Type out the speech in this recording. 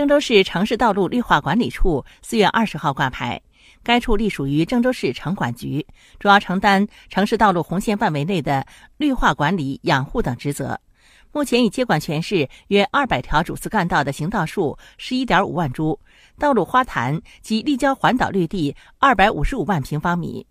郑州市城市道路绿化管理处四月二十号挂牌。该处隶属于郑州市城管局主要承担城市道路红线范围内的绿化管理养护等职责。目前已接管全市约二百条主次干道的行道树十一点五万株道路花坛及立交环岛绿地二百五十五万平方米。